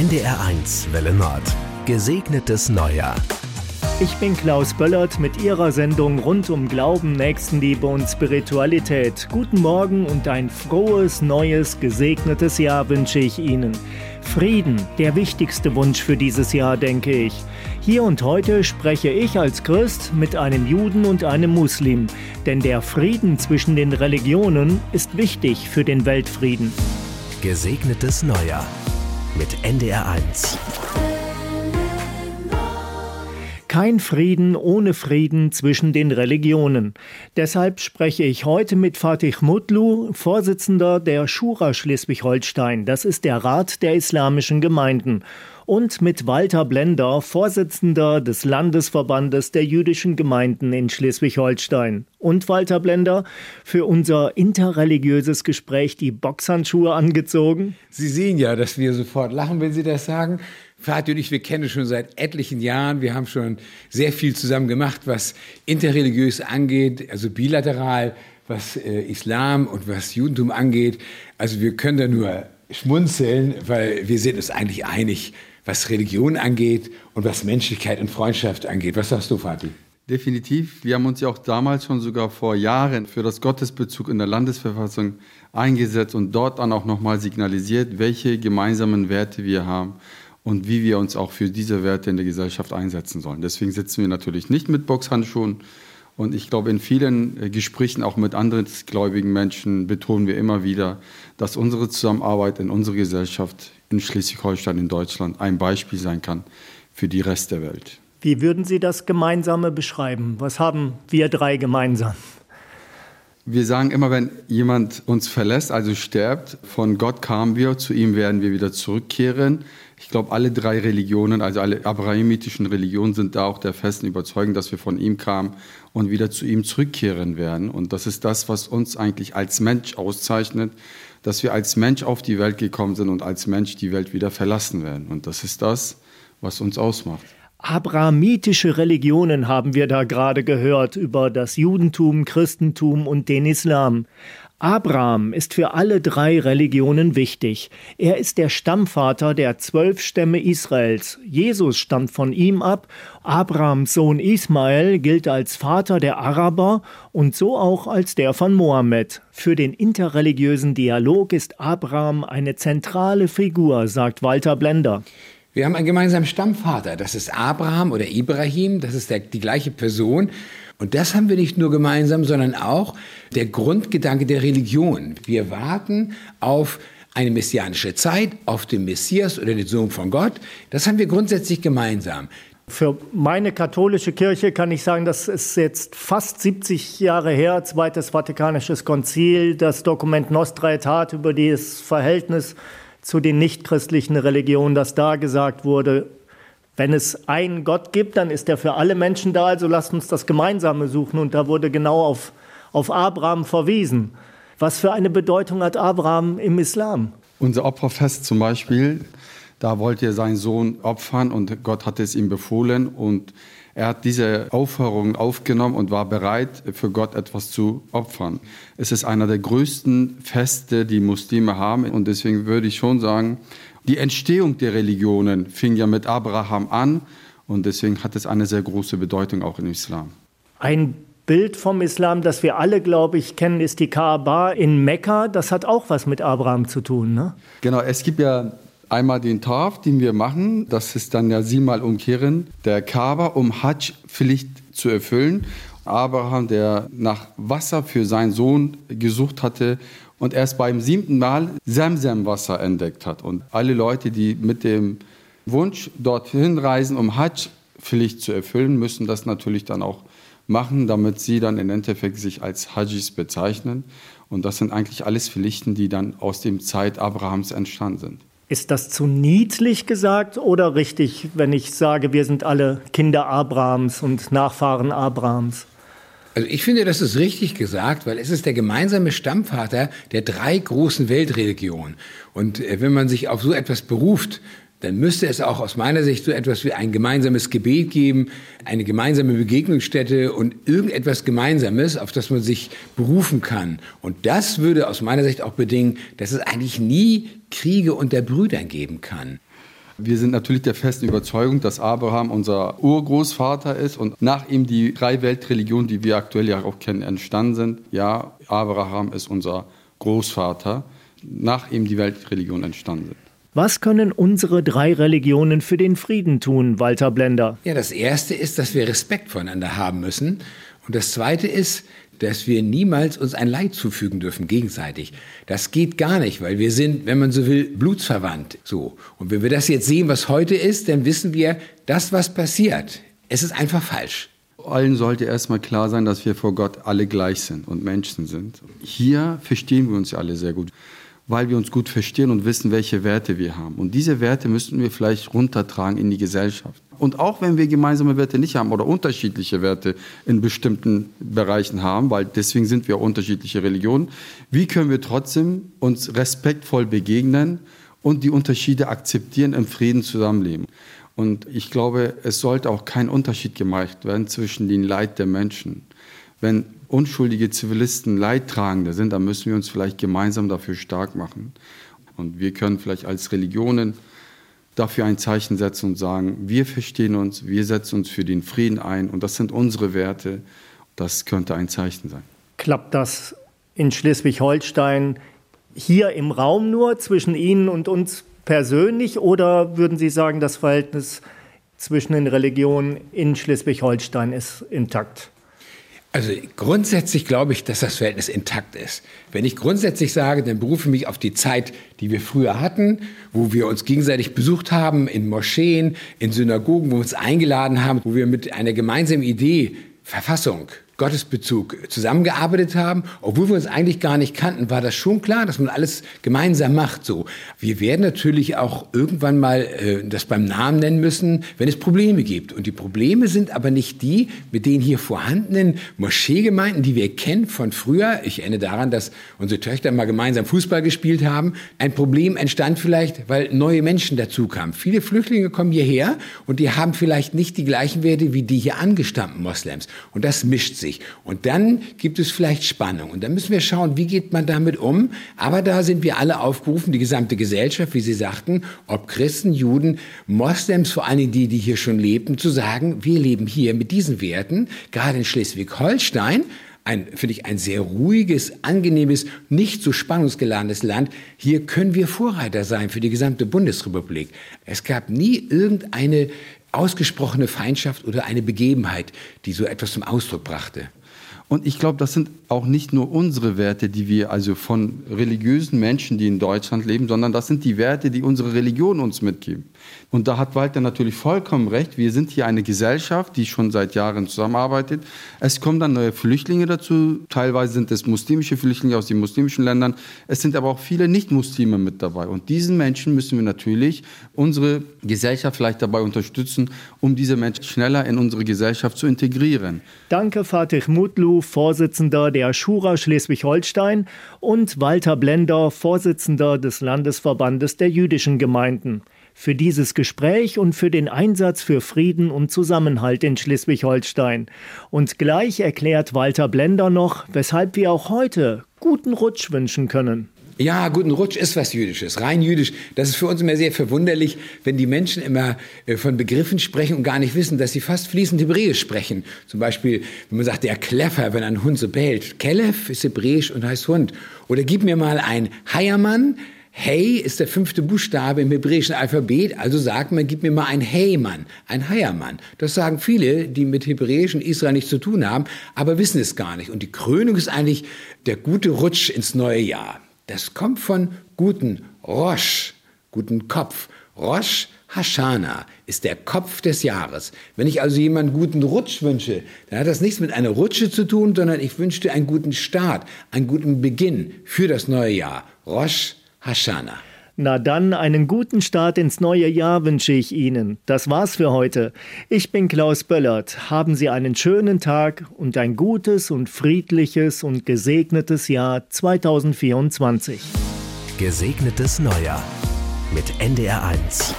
NDR1 Welle Nord. Gesegnetes Neujahr. Ich bin Klaus Böllert mit Ihrer Sendung rund um Glauben, Nächstenliebe und Spiritualität. Guten Morgen und ein frohes, neues, gesegnetes Jahr wünsche ich Ihnen. Frieden, der wichtigste Wunsch für dieses Jahr, denke ich. Hier und heute spreche ich als Christ mit einem Juden und einem Muslim, denn der Frieden zwischen den Religionen ist wichtig für den Weltfrieden. Gesegnetes Neujahr mit NDR1. Kein Frieden ohne Frieden zwischen den Religionen. Deshalb spreche ich heute mit Fatih Mutlu, Vorsitzender der Schura Schleswig-Holstein. Das ist der Rat der islamischen Gemeinden und mit Walter Blender, Vorsitzender des Landesverbandes der jüdischen Gemeinden in Schleswig-Holstein. Und Walter Blender, für unser interreligiöses Gespräch die Boxhandschuhe angezogen? Sie sehen ja, dass wir sofort lachen, wenn Sie das sagen. Vati und ich, wir kennen schon seit etlichen Jahren. Wir haben schon sehr viel zusammen gemacht, was interreligiös angeht, also bilateral, was äh, Islam und was Judentum angeht. Also wir können da nur schmunzeln, weil wir sind uns eigentlich einig, was Religion angeht und was Menschlichkeit und Freundschaft angeht. Was sagst du, Fatih? Definitiv. Wir haben uns ja auch damals schon sogar vor Jahren für das Gottesbezug in der Landesverfassung eingesetzt und dort dann auch nochmal signalisiert, welche gemeinsamen Werte wir haben und wie wir uns auch für diese Werte in der Gesellschaft einsetzen sollen. Deswegen sitzen wir natürlich nicht mit Boxhandschuhen. Und ich glaube, in vielen äh, Gesprächen auch mit anderen gläubigen Menschen betonen wir immer wieder, dass unsere Zusammenarbeit in unserer Gesellschaft in Schleswig-Holstein, in Deutschland, ein Beispiel sein kann für die Rest der Welt. Wie würden Sie das Gemeinsame beschreiben? Was haben wir drei gemeinsam? Wir sagen immer, wenn jemand uns verlässt, also stirbt, von Gott kamen wir, zu ihm werden wir wieder zurückkehren. Ich glaube, alle drei Religionen, also alle abrahamitischen Religionen, sind da auch der festen Überzeugung, dass wir von ihm kamen und wieder zu ihm zurückkehren werden. Und das ist das, was uns eigentlich als Mensch auszeichnet dass wir als Mensch auf die Welt gekommen sind und als Mensch die Welt wieder verlassen werden. Und das ist das, was uns ausmacht. Abrahamitische Religionen haben wir da gerade gehört über das Judentum, Christentum und den Islam. Abraham ist für alle drei Religionen wichtig. Er ist der Stammvater der zwölf Stämme Israels. Jesus stammt von ihm ab. Abrahams Sohn Ismael gilt als Vater der Araber und so auch als der von Mohammed. Für den interreligiösen Dialog ist Abraham eine zentrale Figur, sagt Walter Blender. Wir haben einen gemeinsamen Stammvater. Das ist Abraham oder Ibrahim. Das ist der, die gleiche Person. Und das haben wir nicht nur gemeinsam, sondern auch der Grundgedanke der Religion. Wir warten auf eine messianische Zeit, auf den Messias oder den Sohn von Gott. Das haben wir grundsätzlich gemeinsam. Für meine katholische Kirche kann ich sagen, das ist jetzt fast 70 Jahre her, Zweites Vatikanisches Konzil, das Dokument Nostra Aetate über das Verhältnis zu den nichtchristlichen Religionen, das da gesagt wurde, wenn es einen Gott gibt, dann ist er für alle Menschen da, also lasst uns das Gemeinsame suchen. Und da wurde genau auf, auf Abraham verwiesen. Was für eine Bedeutung hat Abraham im Islam? Unser Opferfest zum Beispiel, da wollte er seinen Sohn opfern und Gott hat es ihm befohlen und er hat diese Aufforderung aufgenommen und war bereit, für Gott etwas zu opfern. Es ist einer der größten Feste, die Muslime haben und deswegen würde ich schon sagen, die Entstehung der Religionen fing ja mit Abraham an und deswegen hat es eine sehr große Bedeutung auch im Islam. Ein Bild vom Islam, das wir alle, glaube ich, kennen, ist die Kaaba in Mekka. Das hat auch was mit Abraham zu tun, ne? Genau, es gibt ja einmal den Taf, den wir machen. Das ist dann ja siebenmal umkehren der Kaaba, um Hajj-Pflicht zu erfüllen. Abraham, der nach Wasser für seinen Sohn gesucht hatte und erst beim siebten Mal Semsem-Wasser entdeckt hat. Und alle Leute, die mit dem Wunsch dorthin reisen, um Hajj-Pflicht zu erfüllen, müssen das natürlich dann auch machen, damit sie dann im Endeffekt sich als Hajjis bezeichnen. Und das sind eigentlich alles Pflichten, die dann aus dem Zeit Abrahams entstanden sind. Ist das zu niedlich gesagt oder richtig, wenn ich sage, wir sind alle Kinder Abrahams und Nachfahren Abrahams? Also ich finde, das ist richtig gesagt, weil es ist der gemeinsame Stammvater der drei großen Weltreligionen. Und äh, wenn man sich auf so etwas beruft, dann müsste es auch aus meiner Sicht so etwas wie ein gemeinsames Gebet geben, eine gemeinsame Begegnungsstätte und irgendetwas Gemeinsames, auf das man sich berufen kann. Und das würde aus meiner Sicht auch bedingen, dass es eigentlich nie Kriege unter Brüdern geben kann. Wir sind natürlich der festen Überzeugung, dass Abraham unser Urgroßvater ist und nach ihm die drei Weltreligionen, die wir aktuell ja auch kennen, entstanden sind. Ja, Abraham ist unser Großvater, nach ihm die Weltreligionen entstanden sind. Was können unsere drei Religionen für den Frieden tun, Walter Blender? Ja, das Erste ist, dass wir Respekt voneinander haben müssen. Und das Zweite ist, dass wir niemals uns ein Leid zufügen dürfen gegenseitig. Das geht gar nicht, weil wir sind, wenn man so will, blutsverwandt. So. Und wenn wir das jetzt sehen, was heute ist, dann wissen wir, das, was passiert, es ist einfach falsch. Allen sollte erstmal klar sein, dass wir vor Gott alle gleich sind und Menschen sind. Hier verstehen wir uns ja alle sehr gut weil wir uns gut verstehen und wissen, welche Werte wir haben. Und diese Werte müssten wir vielleicht runtertragen in die Gesellschaft. Und auch wenn wir gemeinsame Werte nicht haben oder unterschiedliche Werte in bestimmten Bereichen haben, weil deswegen sind wir unterschiedliche Religionen, wie können wir trotzdem uns respektvoll begegnen und die Unterschiede akzeptieren, im Frieden zusammenleben? Und ich glaube, es sollte auch kein Unterschied gemacht werden zwischen den Leid der Menschen. Wenn unschuldige Zivilisten Leidtragende sind, dann müssen wir uns vielleicht gemeinsam dafür stark machen. Und wir können vielleicht als Religionen dafür ein Zeichen setzen und sagen, wir verstehen uns, wir setzen uns für den Frieden ein und das sind unsere Werte. Das könnte ein Zeichen sein. Klappt das in Schleswig-Holstein hier im Raum nur zwischen Ihnen und uns persönlich oder würden Sie sagen, das Verhältnis zwischen den Religionen in Schleswig-Holstein ist intakt? Also grundsätzlich glaube ich, dass das Verhältnis intakt ist. Wenn ich grundsätzlich sage, dann berufe ich mich auf die Zeit, die wir früher hatten, wo wir uns gegenseitig besucht haben, in Moscheen, in Synagogen, wo wir uns eingeladen haben, wo wir mit einer gemeinsamen Idee, Verfassung, Gottesbezug zusammengearbeitet haben, obwohl wir uns eigentlich gar nicht kannten, war das schon klar, dass man alles gemeinsam macht. So, wir werden natürlich auch irgendwann mal äh, das beim Namen nennen müssen, wenn es Probleme gibt. Und die Probleme sind aber nicht die mit den hier vorhandenen Moscheegemeinden, die wir kennen von früher. Ich erinnere daran, dass unsere Töchter mal gemeinsam Fußball gespielt haben. Ein Problem entstand vielleicht, weil neue Menschen dazu kamen. Viele Flüchtlinge kommen hierher und die haben vielleicht nicht die gleichen Werte wie die hier angestammten Moslems. Und das mischt sich sich. Und dann gibt es vielleicht Spannung. Und dann müssen wir schauen, wie geht man damit um. Aber da sind wir alle aufgerufen, die gesamte Gesellschaft, wie Sie sagten, ob Christen, Juden, Moslems, vor allem die, die hier schon lebten, zu sagen, wir leben hier mit diesen Werten, gerade in Schleswig-Holstein, ein, finde ich, ein sehr ruhiges, angenehmes, nicht so spannungsgeladenes Land. Hier können wir Vorreiter sein für die gesamte Bundesrepublik. Es gab nie irgendeine ausgesprochene Feindschaft oder eine Begebenheit, die so etwas zum Ausdruck brachte. Und ich glaube, das sind auch nicht nur unsere Werte, die wir also von religiösen Menschen, die in Deutschland leben, sondern das sind die Werte, die unsere Religion uns mitgeben. Und da hat Walter natürlich vollkommen recht. Wir sind hier eine Gesellschaft, die schon seit Jahren zusammenarbeitet. Es kommen dann neue Flüchtlinge dazu. Teilweise sind es muslimische Flüchtlinge aus den muslimischen Ländern. Es sind aber auch viele Nicht-Muslime mit dabei. Und diesen Menschen müssen wir natürlich unsere Gesellschaft vielleicht dabei unterstützen, um diese Menschen schneller in unsere Gesellschaft zu integrieren. Danke, Fatih Mutlu, Vorsitzender der Schura Schleswig-Holstein und Walter Blender, Vorsitzender des Landesverbandes der jüdischen Gemeinden für dieses Gespräch und für den Einsatz für Frieden und Zusammenhalt in Schleswig-Holstein. Und gleich erklärt Walter Blender noch, weshalb wir auch heute guten Rutsch wünschen können. Ja, guten Rutsch ist was Jüdisches, rein jüdisch. Das ist für uns immer sehr verwunderlich, wenn die Menschen immer äh, von Begriffen sprechen und gar nicht wissen, dass sie fast fließend Hebräisch sprechen. Zum Beispiel, wenn man sagt, der Kleffer, wenn ein Hund so bellt. Kelef ist Hebräisch und heißt Hund. Oder gib mir mal ein Heiermann, Hey ist der fünfte Buchstabe im hebräischen Alphabet, also sagt man, gib mir mal ein Heymann, ein Heiermann. Das sagen viele, die mit hebräischen Israel nichts zu tun haben, aber wissen es gar nicht. Und die Krönung ist eigentlich der gute Rutsch ins neue Jahr. Das kommt von guten Rosh, guten Kopf. Rosh Hashanah ist der Kopf des Jahres. Wenn ich also jemanden guten Rutsch wünsche, dann hat das nichts mit einer Rutsche zu tun, sondern ich wünsche einen guten Start, einen guten Beginn für das neue Jahr. Rosh Hashanah. Na dann, einen guten Start ins neue Jahr wünsche ich Ihnen. Das war's für heute. Ich bin Klaus Böllert. Haben Sie einen schönen Tag und ein gutes und friedliches und gesegnetes Jahr 2024. Gesegnetes Neujahr mit NDR 1.